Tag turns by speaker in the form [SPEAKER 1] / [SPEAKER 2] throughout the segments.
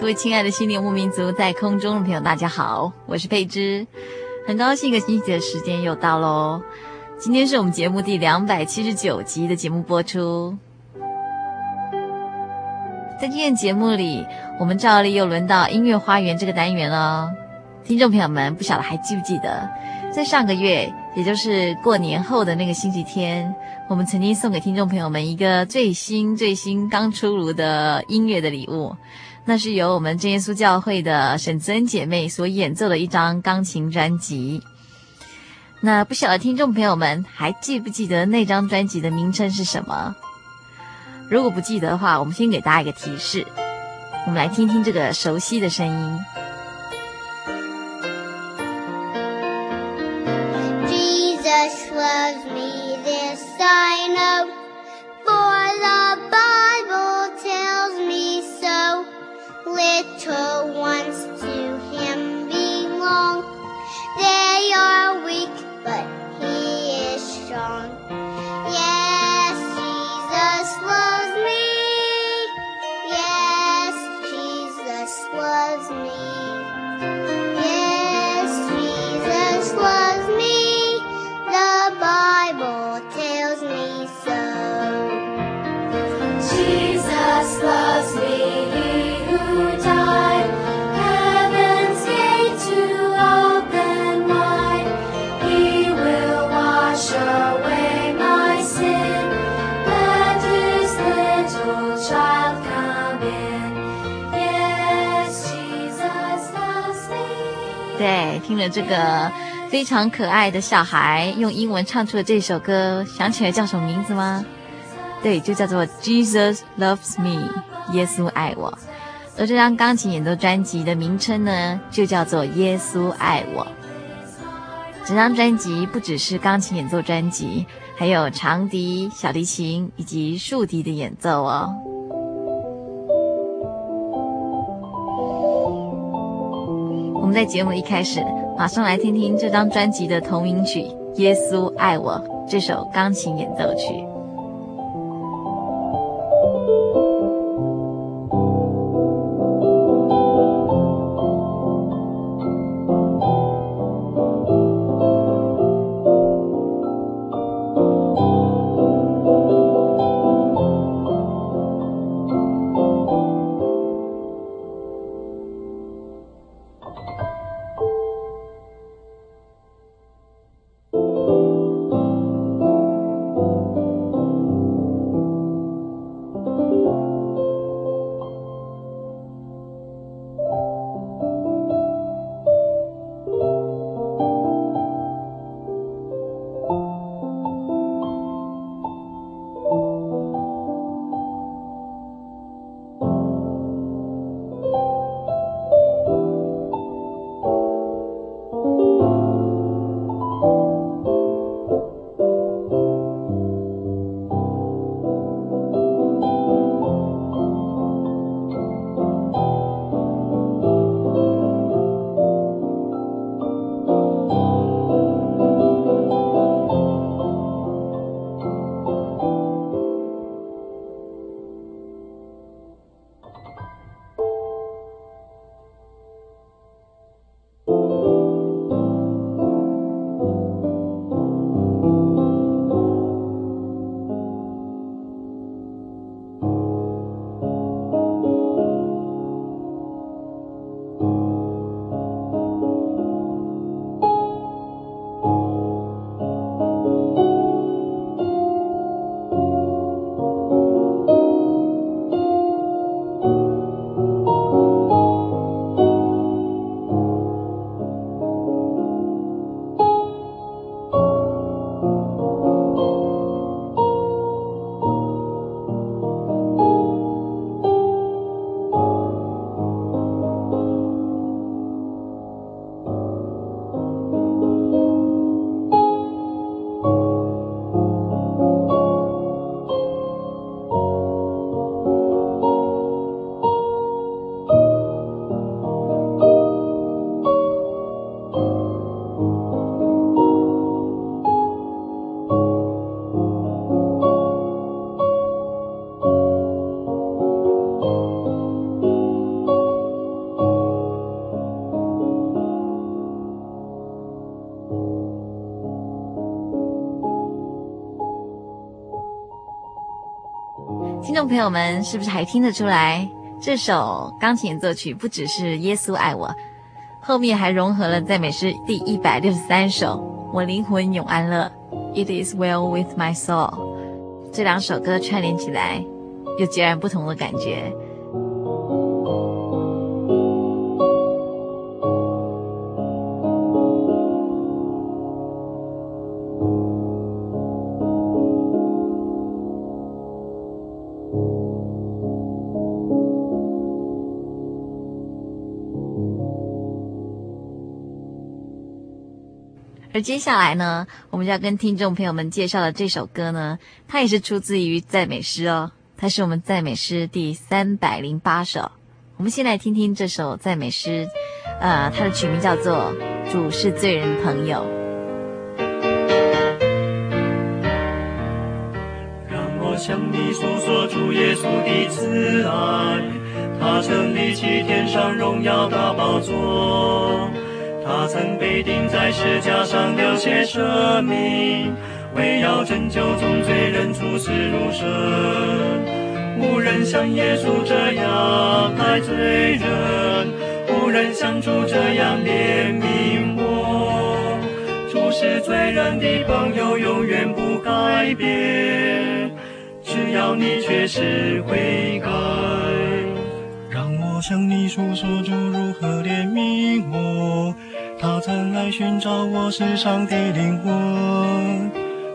[SPEAKER 1] 各位亲爱的心灵游牧民族，在空中的朋友，大家好，我是佩芝，很高兴一个星期的时间又到喽。今天是我们节目第两百七十九集的节目播出。在今天节目里，我们照例又轮到音乐花园这个单元了。听众朋友们，不晓得还记不记得，在上个月，也就是过年后的那个星期天，我们曾经送给听众朋友们一个最新最新刚出炉的音乐的礼物。那是由我们真耶稣教会的沈子恩姐妹所演奏的一张钢琴专辑。那不晓得听众朋友们还记不记得那张专辑的名称是什么？如果不记得的话，我们先给大家一个提示，我们来听听这个熟悉的声音。Jesus loves me, this I know, Little ones to him belong. They are weak, but he is strong. 对，听了这个非常可爱的小孩用英文唱出了这首歌，想起来叫什么名字吗？对，就叫做 Jesus Loves Me，耶稣爱我。而这张钢琴演奏专辑的名称呢，就叫做《耶稣爱我》。整张专辑不只是钢琴演奏专辑，还有长笛、小提琴以及竖笛的演奏哦。我们在节目一开始，马上来听听这张专辑的同名曲《耶稣爱我》这首钢琴演奏曲。朋友们，是不是还听得出来？这首钢琴作曲不只是耶稣爱我，后面还融合了赞美诗第一百六十三首《我灵魂永安乐》，It is well with my soul。这两首歌串联起来，有截然不同的感觉。接下来呢，我们要跟听众朋友们介绍的这首歌呢，它也是出自于赞美诗哦，它是我们赞美诗第三百零八首。我们先来听听这首赞美诗，呃，它的曲名叫做《主是罪人朋友》。
[SPEAKER 2] 让我向你诉说主耶稣的慈爱，他曾立起天上荣耀大宝座。他曾被钉在十架上流血舍命，为要拯救众罪人出死入生。无人像耶稣这样爱罪人，无人像主这样怜悯我。主是罪人的朋友，永远不改变，只要你确实悔改。让我向你诉说主如何怜悯我。他曾来寻找我世上的灵魂，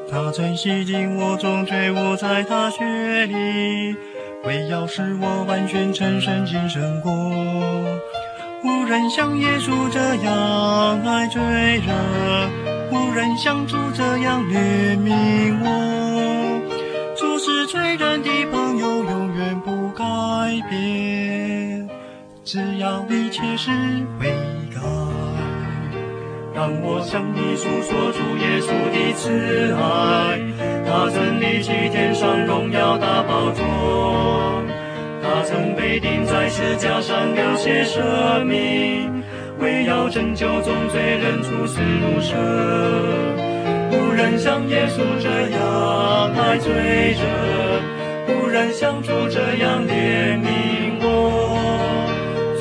[SPEAKER 2] 他曾洗净我众罪，我在他血里，为要使我完全成圣净胜过。无人像耶稣这样爱罪人，无人像主这样怜悯我。主是罪人的朋友，永远不改变，只要你切实悔改。让我向你诉说主耶稣的慈爱，他曾立起天上荣耀大宝座，他曾被钉在十字架上流血舍命，为要拯救众罪人出死入生。无人像耶稣这样爱罪人，无人像主这样怜悯我。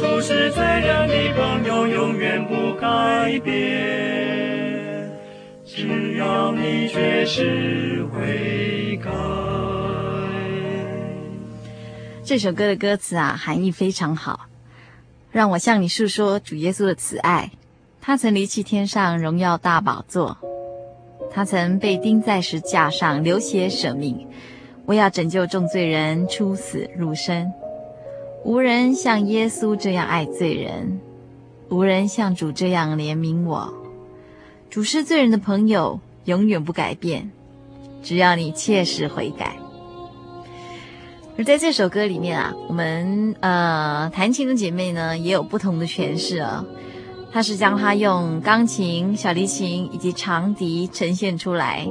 [SPEAKER 2] 主是罪人的朋友，永远不改变。只要你确实悔改。
[SPEAKER 1] 这首歌的歌词啊，含义非常好。让我向你诉说主耶稣的慈爱。他曾离弃天上荣耀大宝座，他曾被钉在石架上流血舍命，为要拯救众罪人出死入生。无人像耶稣这样爱罪人，无人像主这样怜悯我。主是罪人的朋友，永远不改变，只要你切实悔改。而在这首歌里面啊，我们呃弹琴的姐妹呢也有不同的诠释啊、她是将它用钢琴、小提琴以及长笛呈现出来。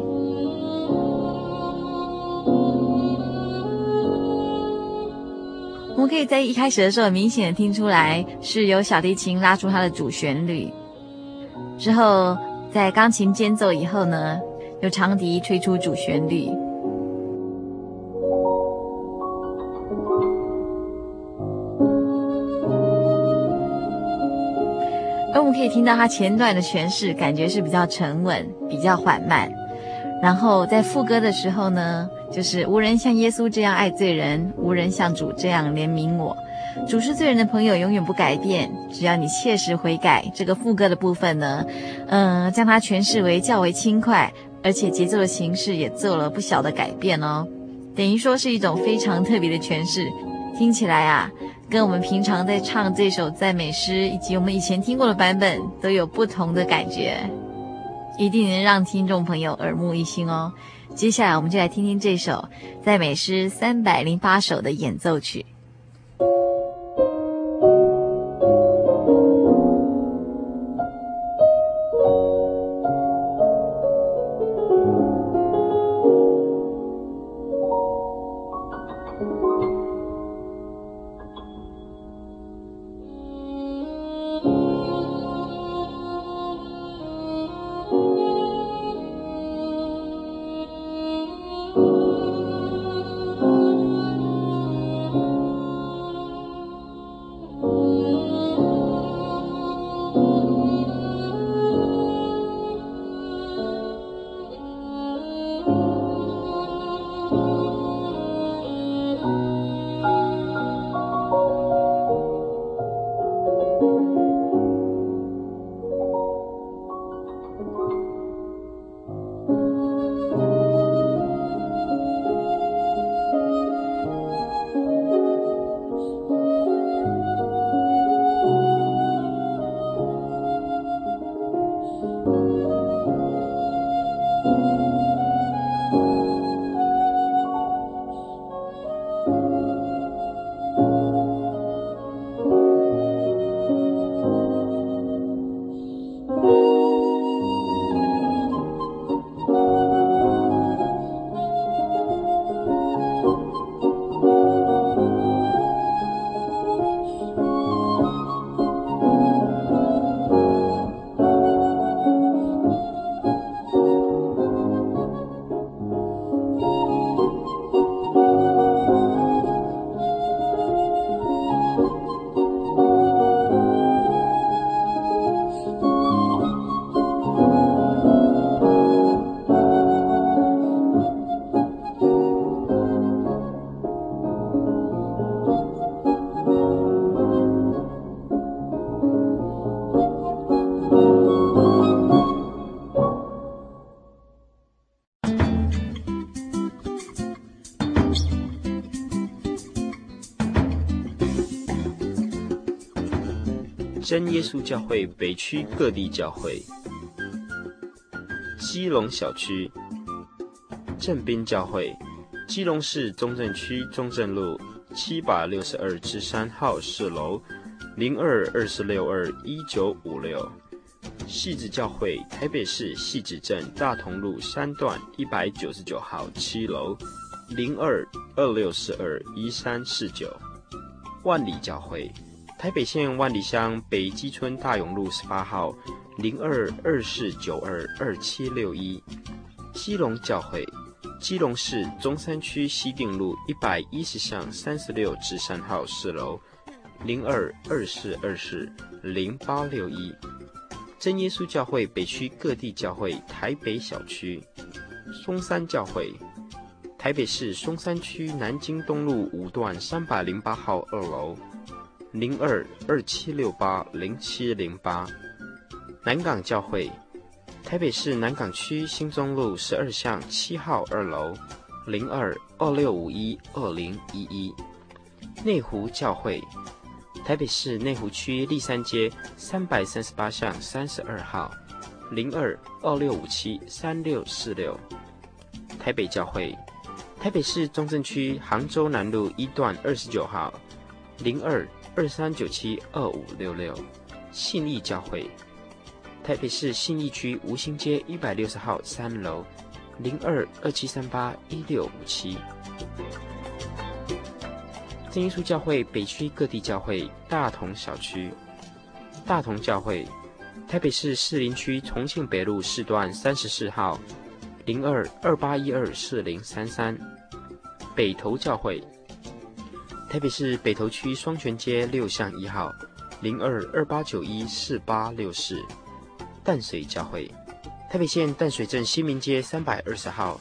[SPEAKER 1] 我们可以在一开始的时候明显的听出来，是由小提琴拉出它的主旋律，之后在钢琴间奏以后呢，由长笛吹出主旋律。而我们可以听到它前段的诠释，感觉是比较沉稳、比较缓慢，然后在副歌的时候呢，就是无人像耶稣这样爱罪人，无人像主这样怜悯我。主是罪人的朋友，永远不改变。只要你切实悔改，这个副歌的部分呢，嗯、将它诠释为较为轻快，而且节奏的形式也做了不小的改变哦。等于说是一种非常特别的诠释，听起来啊，跟我们平常在唱这首赞美诗以及我们以前听过的版本都有不同的感觉，一定能让听众朋友耳目一新哦。接下来，我们就来听听这首赞美诗三百零八首的演奏曲。
[SPEAKER 3] 真耶稣教会北区各地教会，基隆小区正滨教会，基隆市中正区中正路七百六十二之三号四楼零二二四六二一九五六，汐止教会台北市汐止镇大同路三段一百九十九号七楼零二二六四二一三四九，万里教会。台北县万里乡北基村大勇路十八号零二二四九二二七六一，基隆教会，基隆市中山区西定路一百一十巷三十六至三号四楼零二二四二四零八六一，真耶稣教会北区各地教会台北小区，松山教会，台北市松山区南京东路五段三百零八号二楼。零二二七六八零七零八，南港教会，台北市南港区新中路十二巷七号二楼，零二二六五一二零一一，内湖教会，台北市内湖区立山街三百三十八巷三十二号，零二二六五七三六四六，台北教会，台北市中正区杭州南路一段二十九号，零二。二三九七二五六六，信义教会，台北市信义区吴兴街一百六十号三楼，零二二七三八一六五七。真耶稣教会北区各地教会大同小区，大同教会，台北市士林区重庆北路四段三十四号，零二二八一二四零三三，北投教会。台北市北投区双泉街六巷一号，零二二八九一四八六四，淡水教会；台北县淡水镇新民街三百二十号，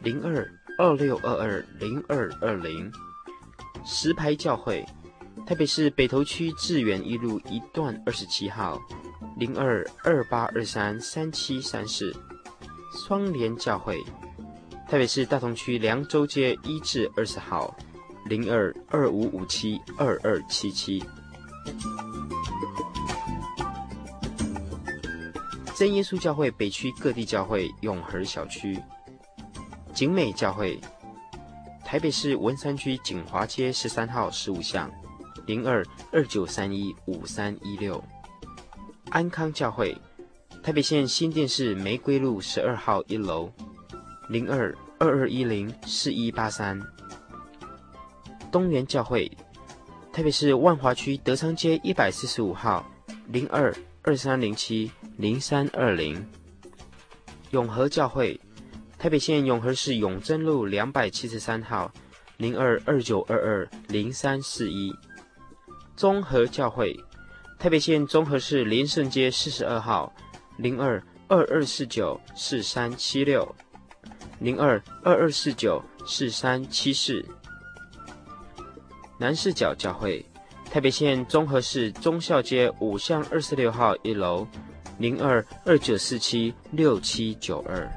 [SPEAKER 3] 零二二六二二零二二零，石牌教会；台北市北投区志远一路一段二十七号，零二二八二三三七三四，双联教会；台北市大同区凉州街一至二十号。零二二五五七二二七七，真耶稣教会北区各地教会永和小区，景美教会，台北市文山区景华街十三号十五巷，零二二九三一五三一六，安康教会，台北县新店市玫瑰路十二号一楼，零二二二一零四一八三。东园教会，特别是万华区德昌街一百四十五号，零二二三零七零三二零。永和教会，台北县永和市永贞路两百七十三号，零二二九二二零三四一。综合教会，台北县综合市林胜街四十二号，零二二二四九四三七六，零二二二四九四三七四。南势角教会，台北县中和市忠孝街五巷二十六号一楼，零二二九四七六七九二。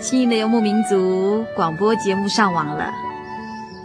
[SPEAKER 1] 亲爱的游牧民族广播节目上网了。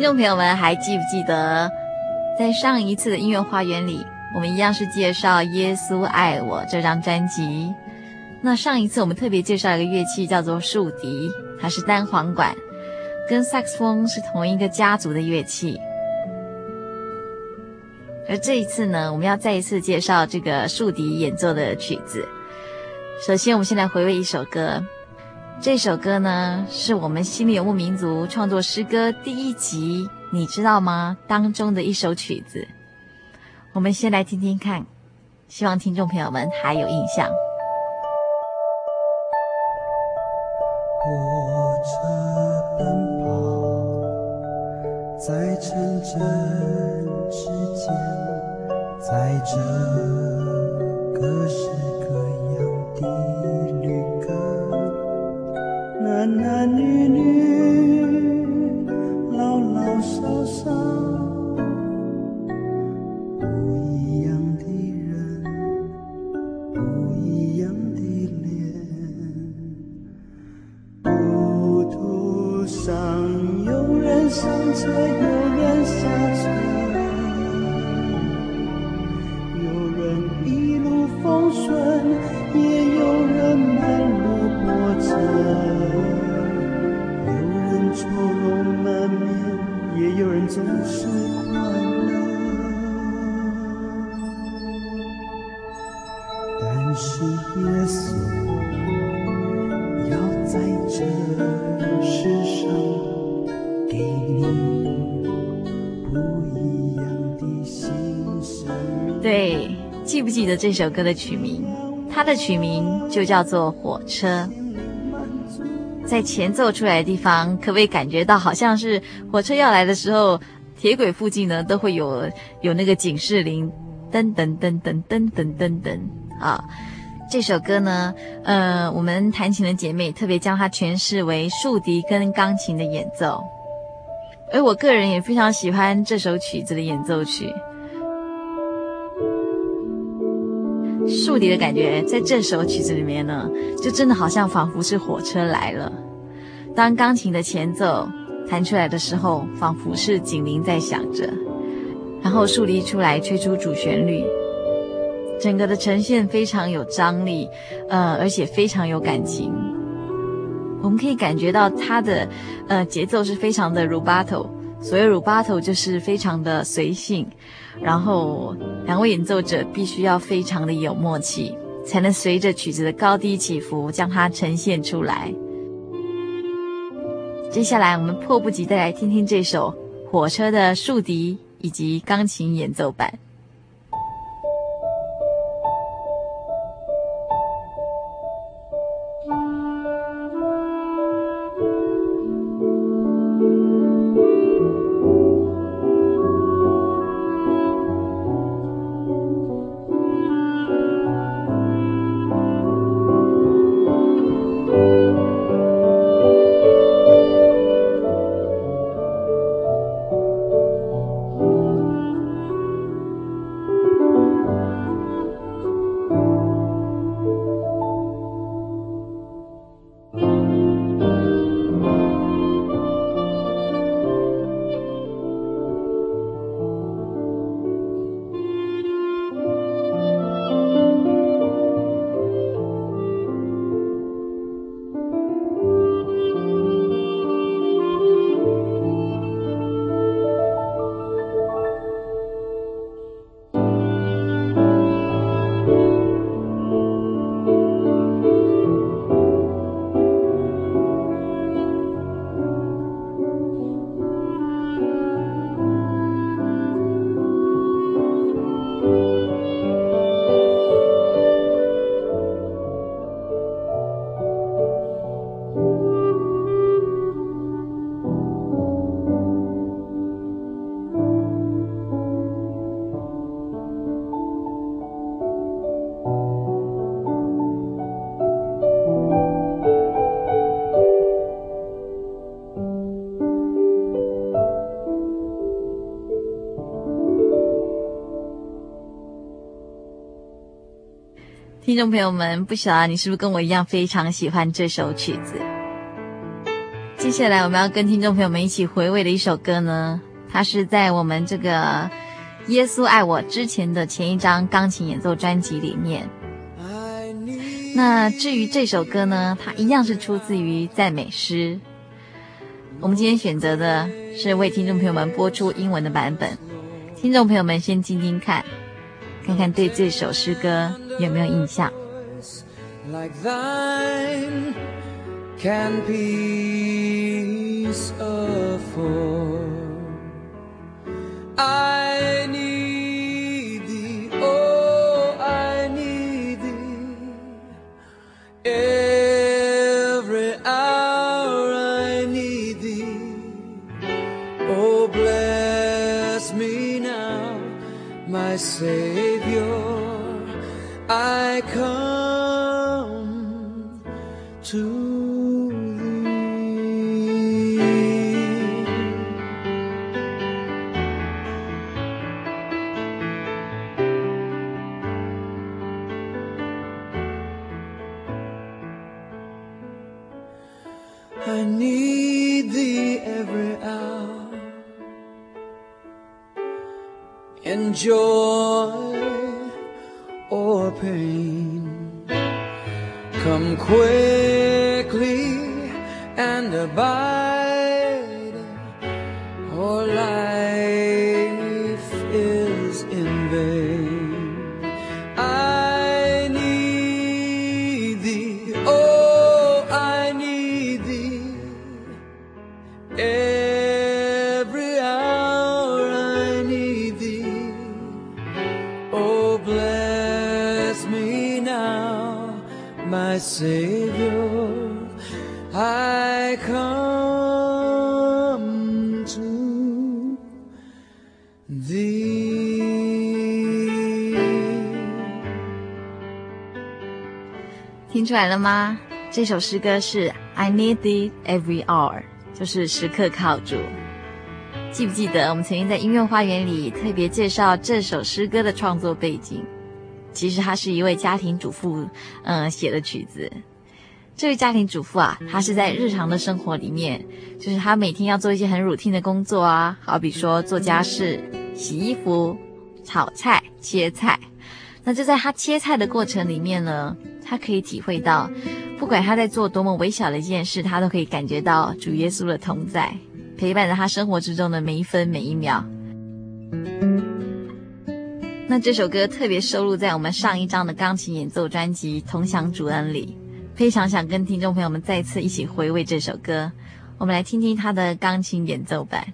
[SPEAKER 1] 听众朋友们还记不记得，在上一次的音乐花园里，我们一样是介绍《耶稣爱我》这张专辑。那上一次我们特别介绍一个乐器，叫做竖笛，它是单簧管，跟萨克斯风是同一个家族的乐器。而这一次呢，我们要再一次介绍这个竖笛演奏的曲子。首先，我们先来回味一首歌。这首歌呢，是我们心里游牧民族创作诗歌第一集，你知道吗？当中的一首曲子。我们先来听听看，希望听众朋友们还有印象。
[SPEAKER 4] 火车奔跑在城镇之间，在这
[SPEAKER 1] 这首歌的曲名，它的曲名就叫做《火车》。在前奏出来的地方，可不可以感觉到好像是火车要来的时候，铁轨附近呢都会有有那个警示铃，噔噔噔噔噔噔噔噔啊！这首歌呢，呃，我们弹琴的姐妹特别将它诠释为竖笛跟钢琴的演奏，而我个人也非常喜欢这首曲子的演奏曲。竖笛的感觉，在这首曲子里面呢，就真的好像仿佛是火车来了。当钢琴的前奏弹出来的时候，仿佛是警铃在响着，然后竖笛出来吹出主旋律，整个的呈现非常有张力，呃，而且非常有感情。我们可以感觉到它的呃节奏是非常的 rubato，所谓乳八头就是非常的随性。然后，两位演奏者必须要非常的有默契，才能随着曲子的高低起伏将它呈现出来。接下来，我们迫不及待来听听这首《火车》的竖笛以及钢琴演奏版。听众朋友们，不晓得你是不是跟我一样非常喜欢这首曲子？接下来我们要跟听众朋友们一起回味的一首歌呢，它是在我们这个《耶稣爱我》之前的前一张钢琴演奏专辑里面。那至于这首歌呢，它一样是出自于赞美诗。我们今天选择的是为听众朋友们播出英文的版本，听众朋友们先听听看，看看对这首诗歌有没有印象。
[SPEAKER 5] Like thine can peace afford. I need thee, oh, I need thee. Every hour I need thee. Oh, bless me now, my Savior. I come to thee. I need thee every hour in quickly and abide,
[SPEAKER 1] 听出来了吗？这首诗歌是 I need it every hour，就是时刻靠主。记不记得我们曾经在音乐花园里特别介绍这首诗歌的创作背景？其实她是一位家庭主妇，嗯、写的曲子。这位家庭主妇啊，她是在日常的生活里面，就是她每天要做一些很 routine 的工作啊，好比说做家事、洗衣服、炒菜、切菜。那就在她切菜的过程里面呢，他可以体会到，不管他在做多么微小的一件事，他都可以感觉到主耶稣的同在，陪伴着他生活之中的每一分每一秒。那这首歌特别收录在我们上一张的钢琴演奏专辑《同享主恩》里。非常想跟听众朋友们再次一起回味这首歌，我们来听听他的钢琴演奏版。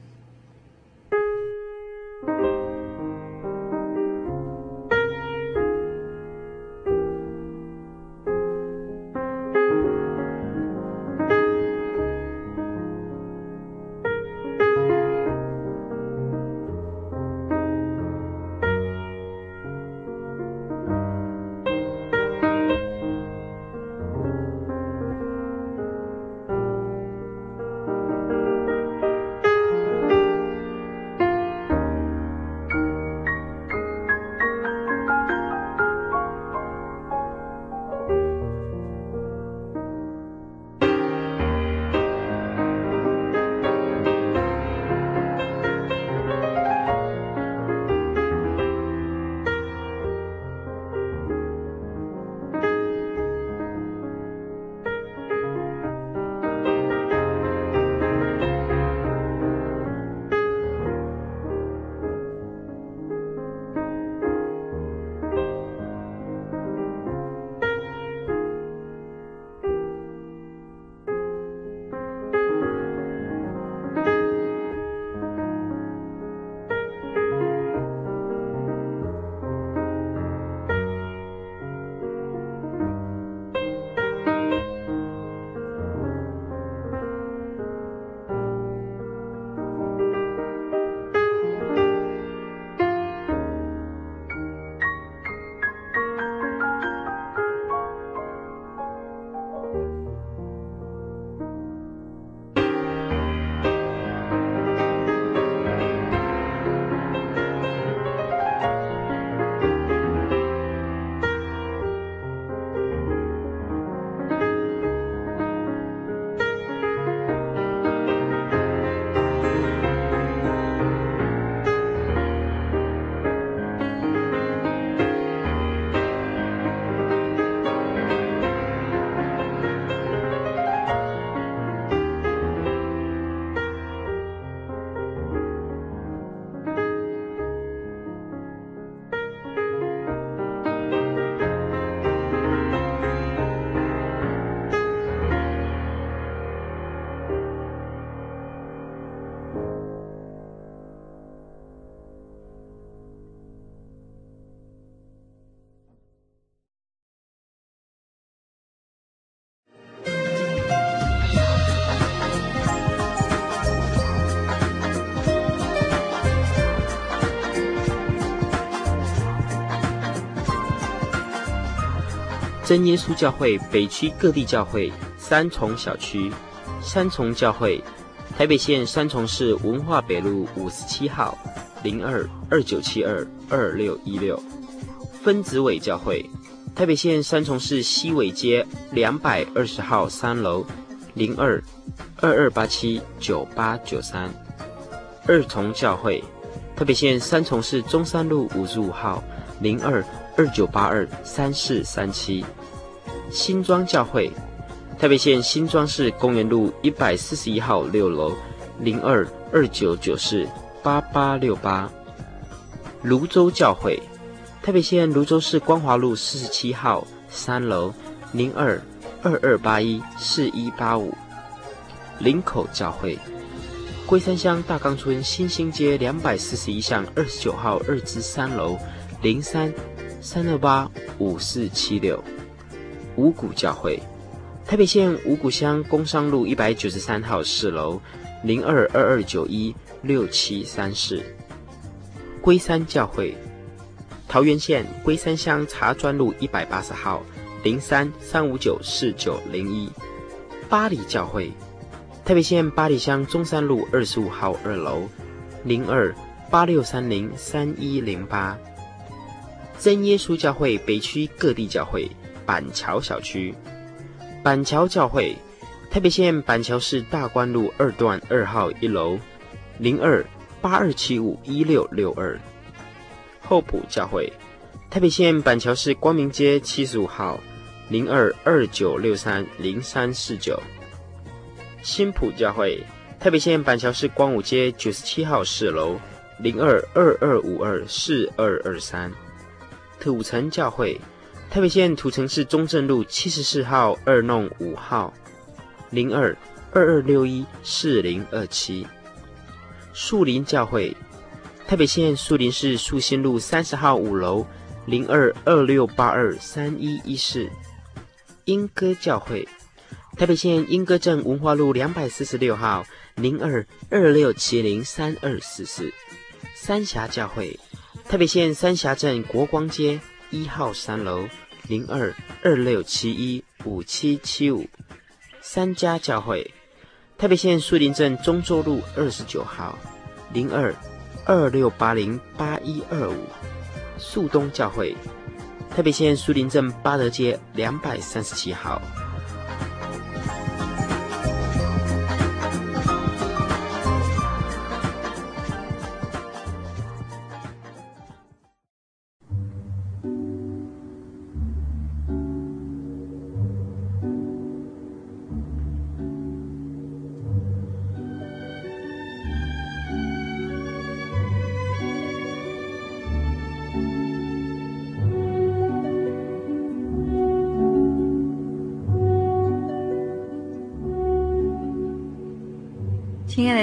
[SPEAKER 3] 真耶稣教会北区各地教会三重小区，三重教会，台北县三重市文化北路五十七号零二二九七二二六一六，分子尾教会，台北县三重市西尾街两百二十号三楼零二二二八七九八九三，二重教会，台北县三重市中山路五十五号零二二九八二三四三七，新庄教会。台北县新庄市公园路一百四十一号六楼零二二九九四八八六八，泸州教会，台北县泸州市光华路四十七号三楼零二二二八一四一八五，林口教会，龟山乡大冈村新兴街两百四十一巷二十九号二之三楼零三三六八五四七六，五股教会。台北县五股乡工商路一百九十三号四楼零二二二九一六七三四，龟山教会；桃园县龟山乡茶砖路一百八十号零三三五九四九零一，八里教会；台北县八里乡中山路二十五号二楼零二八六三零三一零八，真耶稣教会北区各地教会板桥小区。板桥教会，台北县板桥市大观路二段二号一楼，零二八二七五一六六二。厚朴教会，台北县板桥市光明街七十五号，零二二九六三零三四九。新埔教会，台北县板桥市光武街九十七号四楼，零二二二五二四二二三。土城教会。台北县土城市中正路七十四号二弄五号，零二二二六一四零二七。树林教会，台北县树林市树新路三十号五楼，零二二六八二三一一四。莺歌教会，台北县莺歌镇文化路两百四十六号，零二二六七零三二四四。三峡教会，台北县三峡镇国光街。一号三楼零二二六七一五七七五，三家教会，台北县树林镇中州路二十九号零二二六八零八一二五，树东教会，台北县树林镇八德街两百三十七
[SPEAKER 1] 号。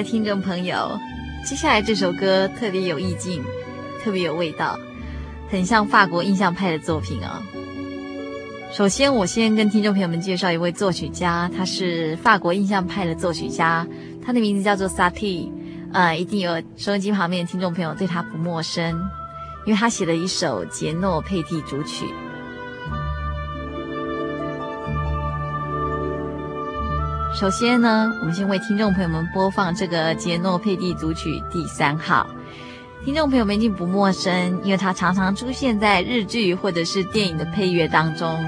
[SPEAKER 1] 听众朋友，接下来这首歌特别有意境，特别有味道，很像法国印象派的作品哦。首先，我先跟听众朋友们介绍一位作曲家，他是法国印象派的作曲家，他的名字叫做萨提。呃，一定有收音机旁边的听众朋友对他不陌生，因为他写了一首杰诺佩蒂组曲。首先呢，我们先为听众朋友们播放这个杰诺佩蒂组曲第三号。听众朋友们一定不陌生，因为它常常出现在日剧或者是电影的配乐当中。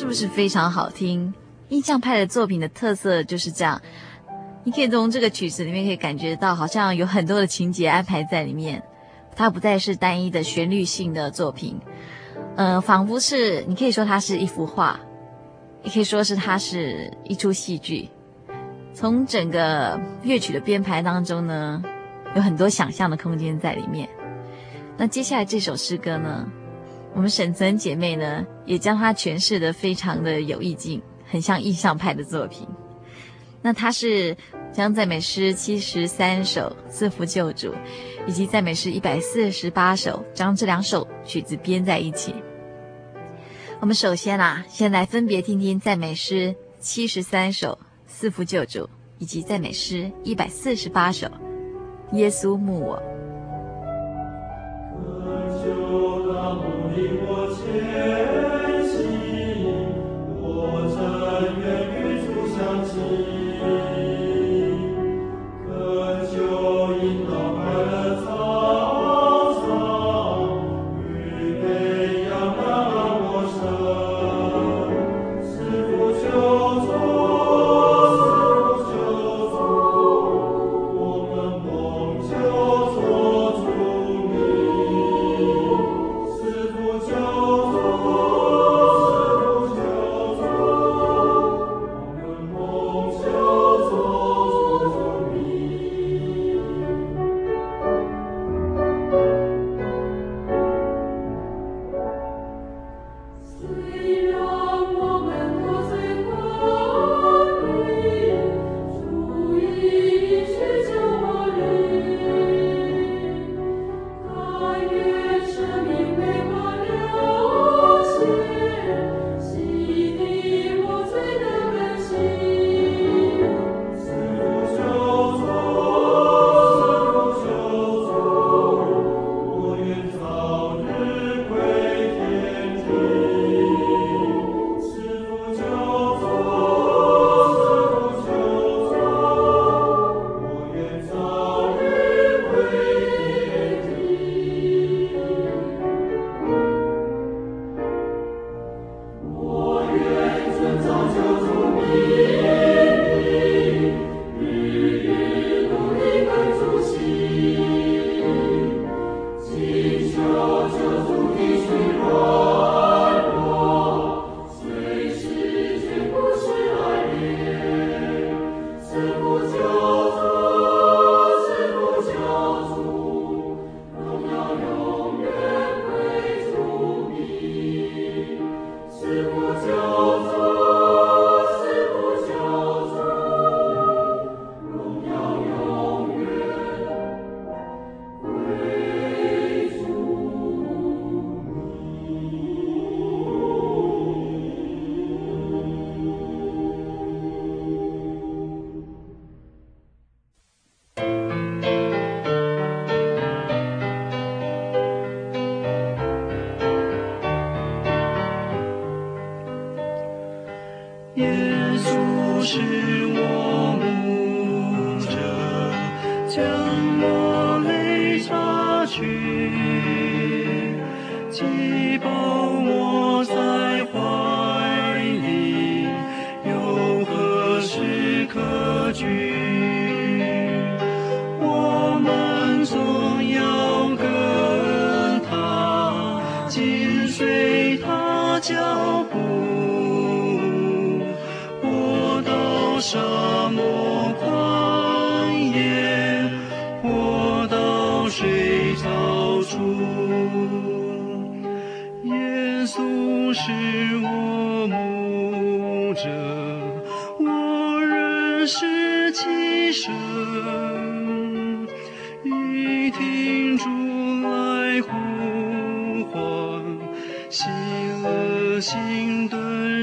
[SPEAKER 2] 是不是非常好听？印象派的作品的特色就是这样，你可以从这个曲子里面可以感觉到，好像有很多的情节安排在里面，它不再是单一的旋律性的作品，呃，仿佛是你可以说它是一幅画，也可以说是它是一出戏剧。从整个乐曲的编排当中呢，有很多想象的空间在里面。那接下来这首诗歌呢，我们沈岑姐妹呢，也将它诠释得非常的有意境，很像印象派的作品。那它是将赞美诗七十三首赐福救主，以及赞美诗一百四十八首，将这两首曲子编在一起。我们首先啊，先来分别听听赞美诗七十三首赐福救主，以及赞美诗一百四十八首耶稣牧我。你我皆谁把我在怀里，又何时可惧？我们总要跟他紧随他脚步，我到沙漠。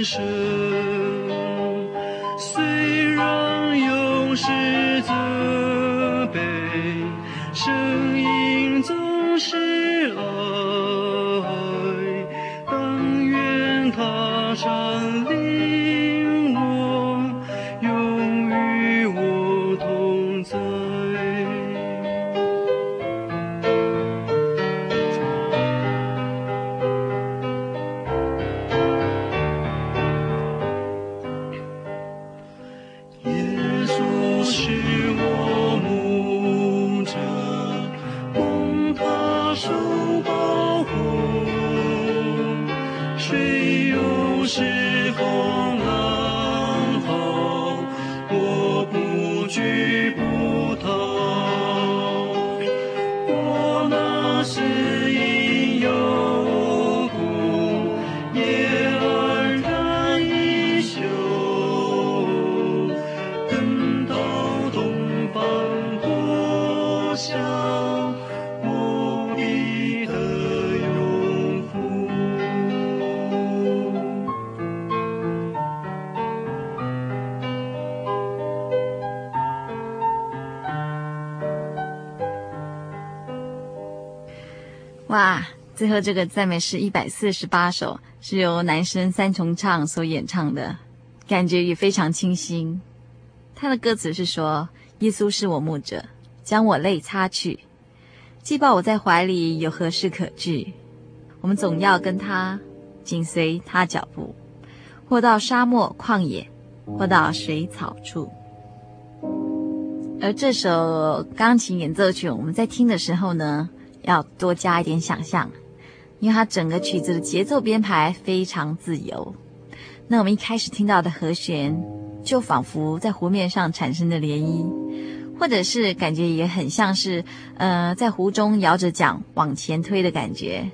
[SPEAKER 2] 是到东方不乡，无比的永福。
[SPEAKER 1] 哇，最后这个赞美诗一百四十八首是由男生三重唱所演唱的，感觉也非常清新。他的歌词是说：“耶稣是我牧者，将我泪擦去，既抱我在怀里，有何事可惧？我们总要跟他紧随他脚步，或到沙漠旷野，或到水草处。”而这首钢琴演奏曲，我们在听的时候呢，要多加一点想象，因为它整个曲子的节奏编排非常自由。那我们一开始听到的和弦，就仿佛在湖面上产生的涟漪，或者是感觉也很像是，呃，在湖中摇着桨往前推的感觉。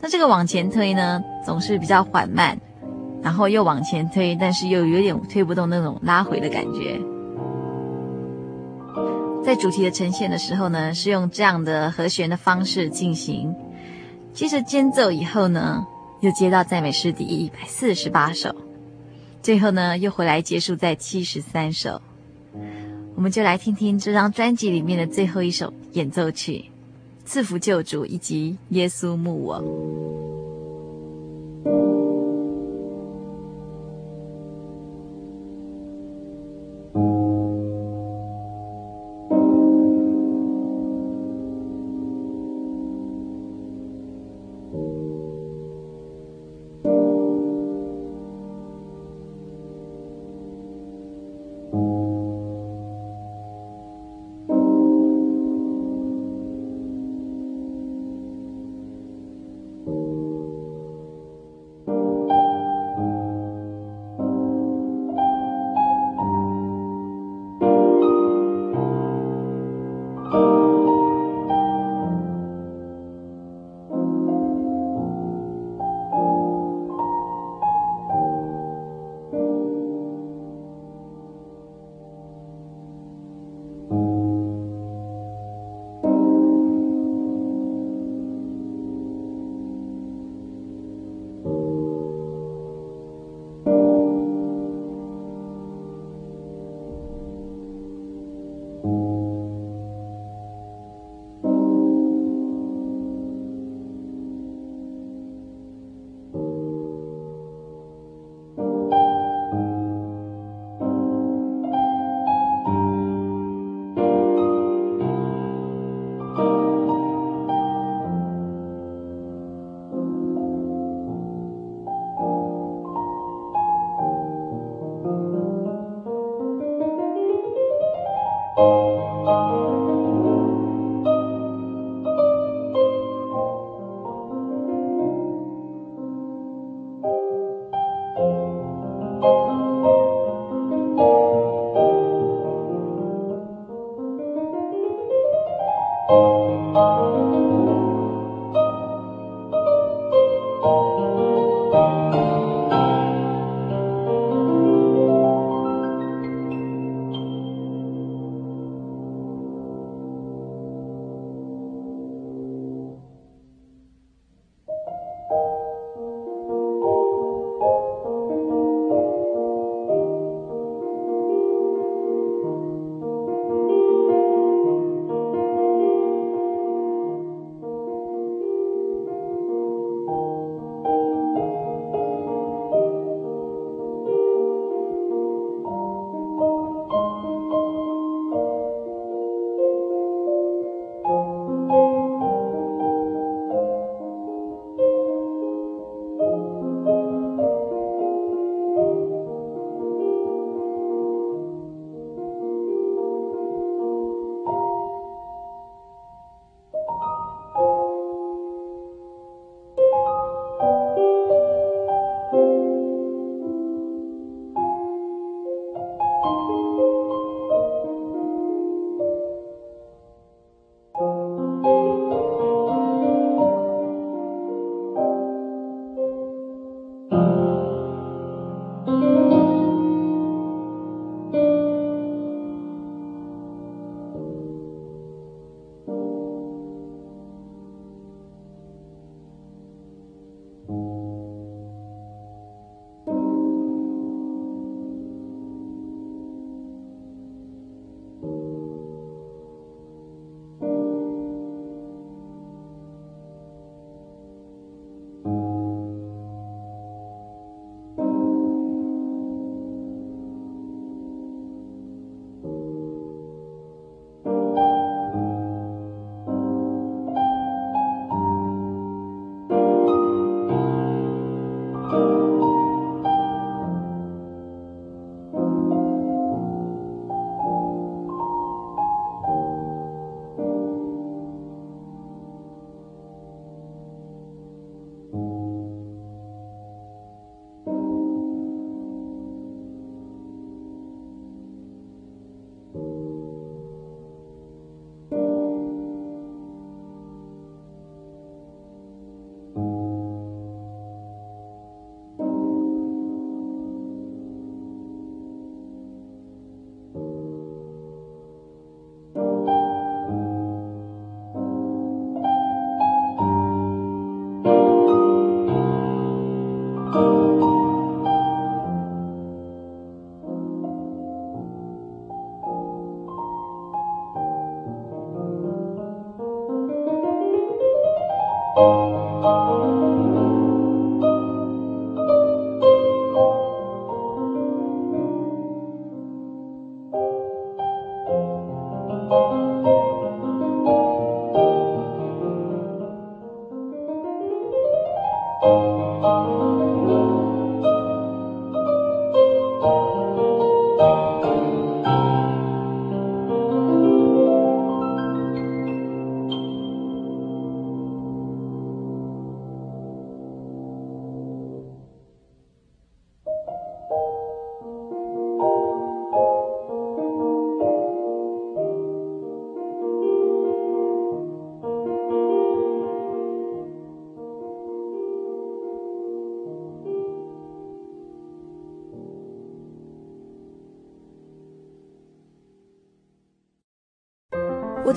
[SPEAKER 1] 那这个往前推呢，总是比较缓慢，然后又往前推，但是又有点推不动那种拉回的感觉。在主题的呈现的时候呢，是用这样的和弦的方式进行。接着间奏以后呢，又接到赞美诗第一百四十八首，最后呢又回来结束在七十三首。我们就来听听这张专辑里面的最后一首演奏曲《赐福救主》以及《耶稣牧我》。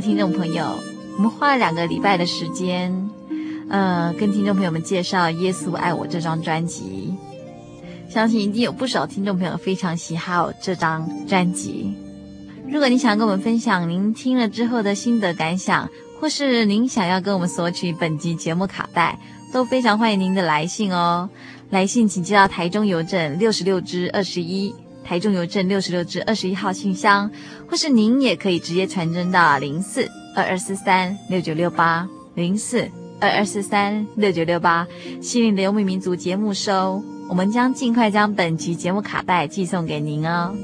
[SPEAKER 1] 听众朋友，我们花了两个礼拜的时间，呃，跟听众朋友们介绍《耶稣爱我》这张专辑。相信一定有不少听众朋友非常喜好这张专辑。如果你想跟我们分享您听了之后的心得感想，或是您想要跟我们索取本集节目卡带，都非常欢迎您的来信哦。来信请寄到台中邮政六十六支二十一。台中邮政六十六至二十一号信箱，或是您也可以直接传真到零四二二四三六九六八零四二二四三六九六八，心灵的游牧民族节目收，我们将尽快将本集节目卡带寄送给您哦。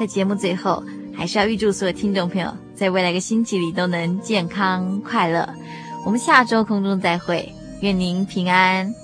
[SPEAKER 1] 在节目最后，还是要预祝所有听众朋友在未来的星期里都能健康快乐。我们下周空中再会。愿您平安。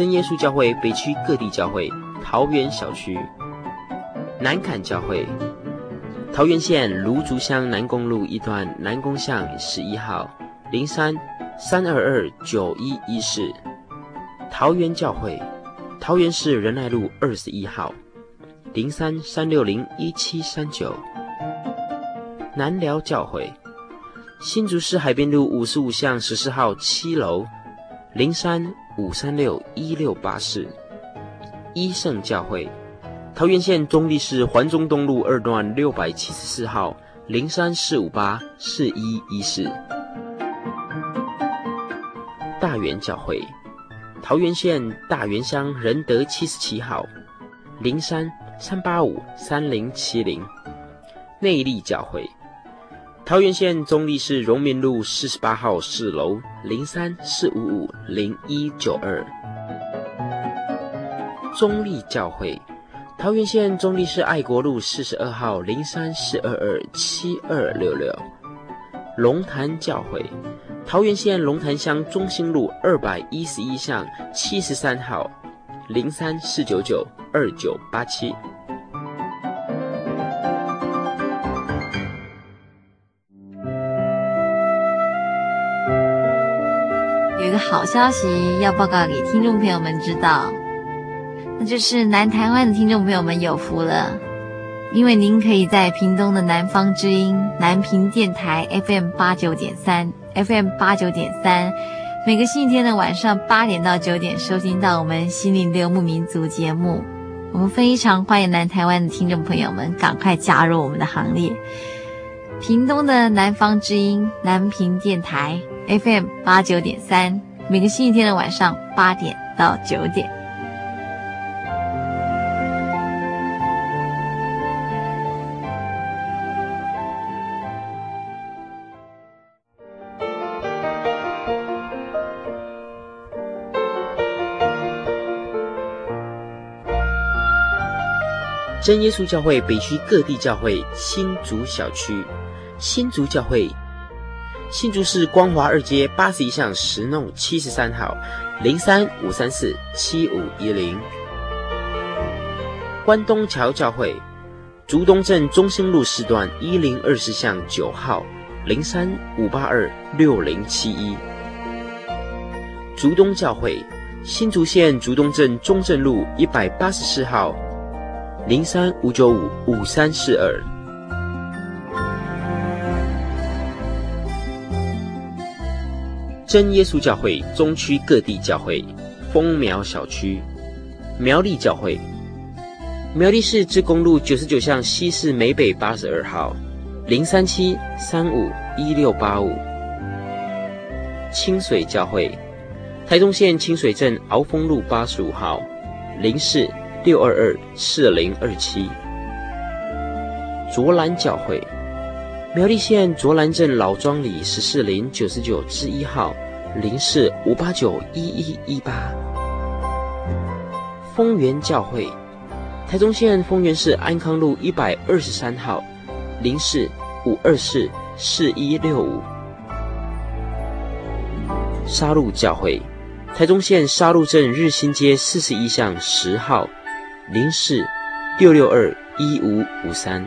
[SPEAKER 3] 真耶稣教会北区各地教会，桃园小区，南崁教会，桃园县芦竹乡南公路一段南宫巷十一号零三三二二九一一四，桃园教会，桃园市仁爱路二十一号零三三六零一七三九，南寮教会。新竹市海边路五十五巷十四号七楼，零三五三六一六八四，一圣教会。桃园县中坜市环中东路二段六百七十四号，零三四五八四一一四。大园教会，桃园县大园乡仁德七十七号，零三三八五三零七零。内力教会，桃园县中坜市荣民路四十八号四楼，零三四五五零一九二。中坜教会。桃园县中坜市爱国路四十二号零三四二二七二六六，龙潭教会，桃园县龙潭乡中心路二百一十一巷七十三号零三四九九二九八七。
[SPEAKER 1] 一个好消息要报告给听众朋友们知道。那就是南台湾的听众朋友们有福了，因为您可以在屏东的南方之音南屏电台 FM 八九点三 FM 八九点三，每个星期天的晚上八点到九点收听到我们心灵的游牧民族节目。我们非常欢迎南台湾的听众朋友们赶快加入我们的行列。屏东的南方之音南屏电台 FM 八九点三，每个星期天的晚上八点到九点。
[SPEAKER 3] 真耶稣教会北区各地教会新竹小区，新竹教会，新竹市光华二街八十一巷十弄七十三号，零三五三四七五一零。关东桥教会，竹东镇中兴路四段一零二四巷九号，零三五八二六零七一。竹东教会，新竹县竹东镇中正路一百八十四号。零三五九五五三四二，真耶稣教会中区各地教会，丰苗小区，苗栗教会，苗栗市志公路九十九巷西四美北八十二号，零三七三五一六八五，清水教会，台东县清水镇鳌峰路八十五号，零四。六二二四零二七，卓兰教会，苗栗县卓兰镇老庄里十四林九十九之一号，零四五八九一一一八。丰原教会，台中县丰原市安康路一百二十三号，零四五二四四一六五。沙鹿教会，台中县沙鹿镇日新街四十一巷十号。零四六六二一五五三，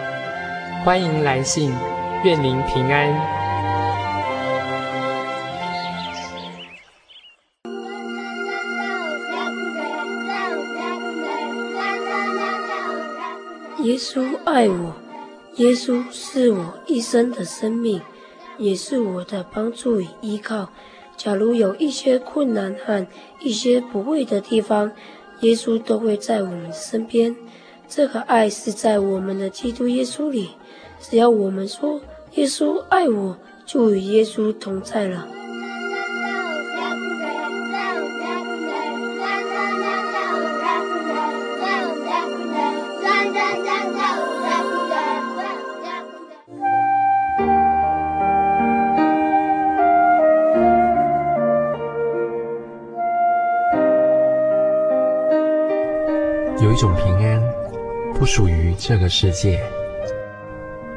[SPEAKER 6] 欢迎来信，愿您平安。
[SPEAKER 7] 耶稣爱我，耶稣是我一生的生命，也是我的帮助与依靠。假如有一些困难和一些不会的地方，耶稣都会在我们身边。这个爱是在我们的基督耶稣里，只要我们说耶稣爱我就与耶稣同在了。
[SPEAKER 8] 有一种平安不属于这个世界。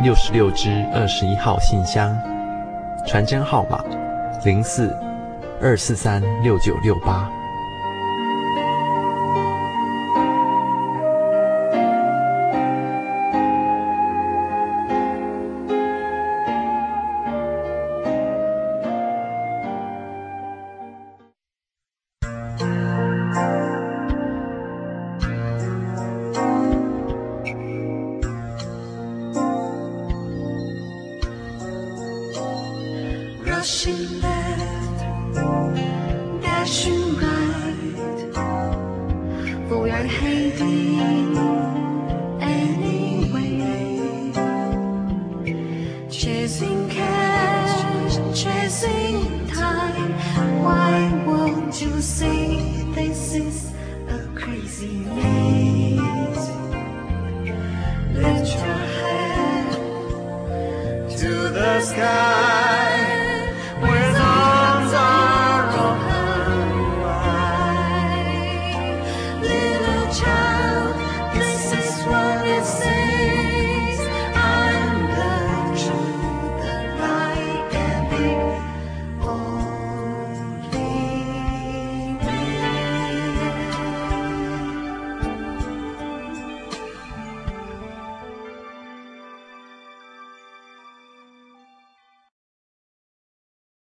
[SPEAKER 8] 六十六支二十一号信箱，传真号码零四二四三六九六八。